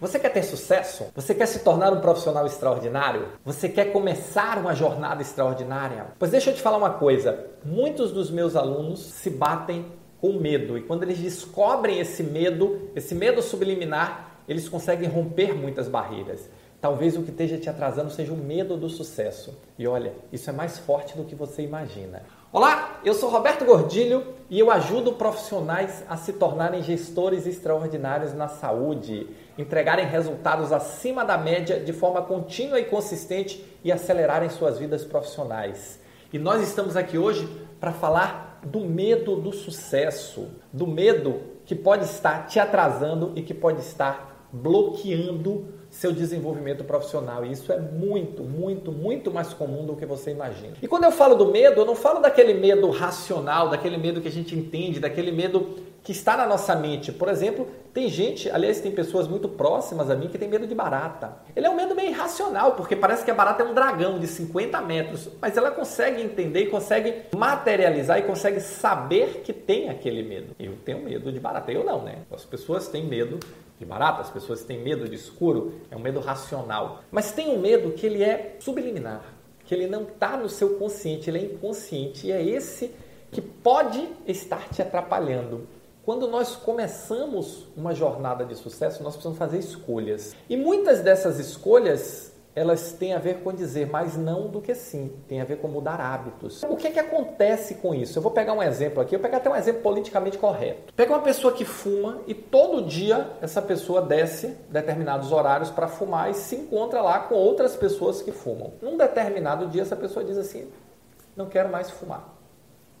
Você quer ter sucesso? Você quer se tornar um profissional extraordinário? Você quer começar uma jornada extraordinária? Pois deixa eu te falar uma coisa: muitos dos meus alunos se batem com medo e quando eles descobrem esse medo, esse medo subliminar, eles conseguem romper muitas barreiras. Talvez o que esteja te atrasando seja o medo do sucesso. E olha, isso é mais forte do que você imagina. Olá, eu sou Roberto Gordilho e eu ajudo profissionais a se tornarem gestores extraordinários na saúde, entregarem resultados acima da média de forma contínua e consistente e acelerarem suas vidas profissionais. E nós estamos aqui hoje para falar do medo do sucesso, do medo que pode estar te atrasando e que pode estar bloqueando seu desenvolvimento profissional. E isso é muito, muito, muito mais comum do que você imagina. E quando eu falo do medo, eu não falo daquele medo racional, daquele medo que a gente entende, daquele medo que está na nossa mente. Por exemplo, tem gente, aliás, tem pessoas muito próximas a mim que tem medo de barata. Ele é um medo meio irracional, porque parece que a barata é um dragão de 50 metros, mas ela consegue entender e consegue materializar e consegue saber que tem aquele medo. Eu tenho medo de barata, eu não, né? As pessoas têm medo de barata, as pessoas têm medo de escuro, é um medo racional. Mas tem um medo que ele é subliminar, que ele não está no seu consciente, ele é inconsciente e é esse que pode estar te atrapalhando. Quando nós começamos uma jornada de sucesso, nós precisamos fazer escolhas. E muitas dessas escolhas elas têm a ver com dizer mais não do que sim, tem a ver com mudar hábitos. O que é que acontece com isso? Eu vou pegar um exemplo aqui, eu vou pegar até um exemplo politicamente correto. Pega uma pessoa que fuma e todo dia essa pessoa desce determinados horários para fumar e se encontra lá com outras pessoas que fumam. Num determinado dia essa pessoa diz assim: "Não quero mais fumar"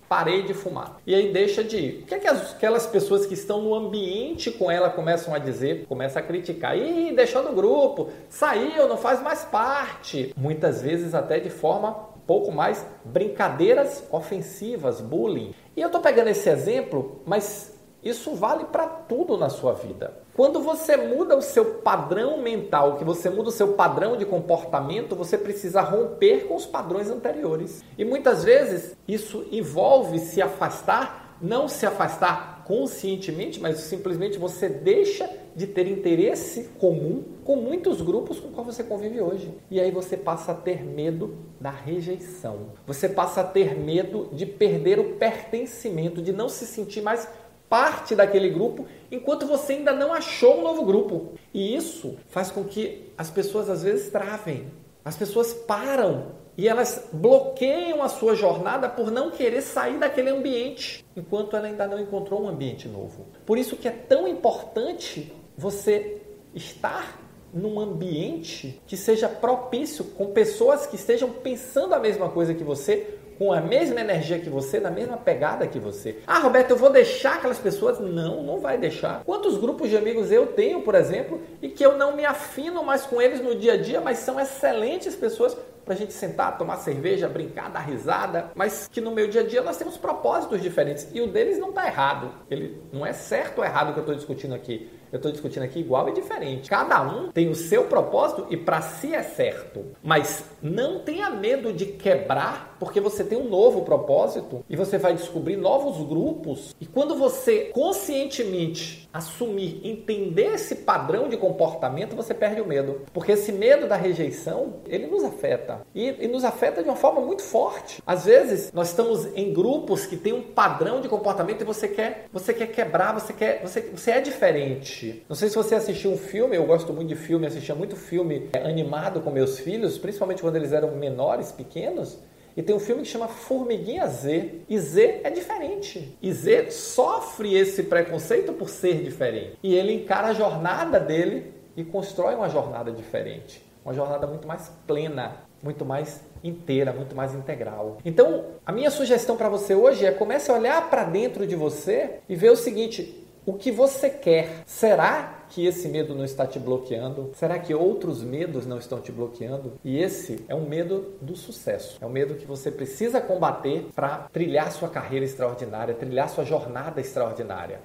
parei de fumar. E aí deixa de ir. O que, é que aquelas pessoas que estão no ambiente com ela começam a dizer? Começa a criticar. Ih, deixou do grupo, saiu, não faz mais parte. Muitas vezes até de forma pouco mais brincadeiras ofensivas, bullying. E eu estou pegando esse exemplo, mas isso vale para tudo na sua vida. Quando você muda o seu padrão mental, que você muda o seu padrão de comportamento, você precisa romper com os padrões anteriores. E muitas vezes isso envolve se afastar, não se afastar conscientemente, mas simplesmente você deixa de ter interesse comum com muitos grupos com qual você convive hoje. E aí você passa a ter medo da rejeição. Você passa a ter medo de perder o pertencimento, de não se sentir mais parte daquele grupo enquanto você ainda não achou um novo grupo. E isso faz com que as pessoas às vezes travem. As pessoas param e elas bloqueiam a sua jornada por não querer sair daquele ambiente, enquanto ela ainda não encontrou um ambiente novo. Por isso que é tão importante você estar num ambiente que seja propício com pessoas que estejam pensando a mesma coisa que você, com a mesma energia que você, na mesma pegada que você. Ah, Roberto, eu vou deixar aquelas pessoas? Não, não vai deixar. Quantos grupos de amigos eu tenho, por exemplo, e que eu não me afino mais com eles no dia a dia, mas são excelentes pessoas para a gente sentar, tomar cerveja, brincar, dar risada, mas que no meu dia a dia nós temos propósitos diferentes e o deles não está errado. Ele não é certo ou errado que eu estou discutindo aqui. Eu estou discutindo aqui igual e diferente. Cada um tem o seu propósito e para si é certo. Mas não tenha medo de quebrar, porque você tem um novo propósito e você vai descobrir novos grupos. E quando você conscientemente assumir, entender esse padrão de comportamento, você perde o medo. Porque esse medo da rejeição, ele nos afeta. E, e nos afeta de uma forma muito forte. Às vezes, nós estamos em grupos que tem um padrão de comportamento e você quer, você quer quebrar, você quer, você, você é diferente assistir. Não sei se você assistiu um filme, eu gosto muito de filme, assistia muito filme é, animado com meus filhos, principalmente quando eles eram menores, pequenos. E tem um filme que chama Formiguinha Z. E Z é diferente. E Z sofre esse preconceito por ser diferente. E ele encara a jornada dele e constrói uma jornada diferente. Uma jornada muito mais plena, muito mais inteira, muito mais integral. Então, a minha sugestão para você hoje é comece a olhar para dentro de você e ver o seguinte: o que você quer. Será que esse medo não está te bloqueando? Será que outros medos não estão te bloqueando? E esse é um medo do sucesso. É um medo que você precisa combater para trilhar sua carreira extraordinária, trilhar sua jornada extraordinária.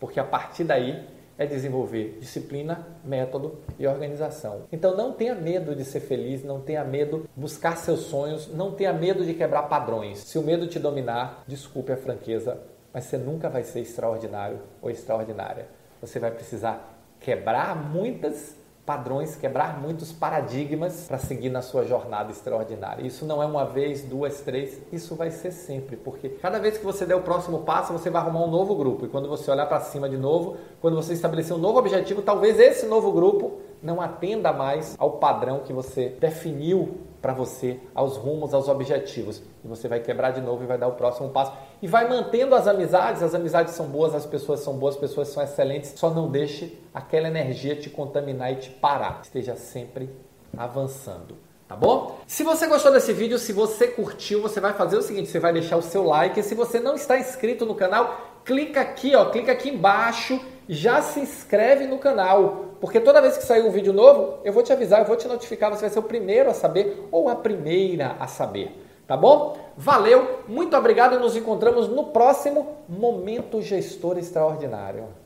Porque a partir daí é desenvolver disciplina, método e organização. Então não tenha medo de ser feliz, não tenha medo de buscar seus sonhos, não tenha medo de quebrar padrões. Se o medo te dominar, desculpe a franqueza, mas você nunca vai ser extraordinário ou extraordinária. Você vai precisar quebrar muitas padrões, quebrar muitos paradigmas para seguir na sua jornada extraordinária. Isso não é uma vez, duas, três, isso vai ser sempre, porque cada vez que você der o próximo passo, você vai arrumar um novo grupo. E quando você olhar para cima de novo, quando você estabelecer um novo objetivo, talvez esse novo grupo não atenda mais ao padrão que você definiu para você, aos rumos, aos objetivos. E você vai quebrar de novo e vai dar o próximo passo. E vai mantendo as amizades, as amizades são boas, as pessoas são boas, as pessoas são excelentes. Só não deixe aquela energia te contaminar e te parar. Esteja sempre avançando. Tá bom? Se você gostou desse vídeo, se você curtiu, você vai fazer o seguinte: você vai deixar o seu like. E se você não está inscrito no canal, clica aqui, ó, clica aqui embaixo, já se inscreve no canal porque toda vez que sair um vídeo novo, eu vou te avisar, eu vou te notificar, você vai ser o primeiro a saber ou a primeira a saber. Tá bom? Valeu, muito obrigado e nos encontramos no próximo Momento Gestor Extraordinário.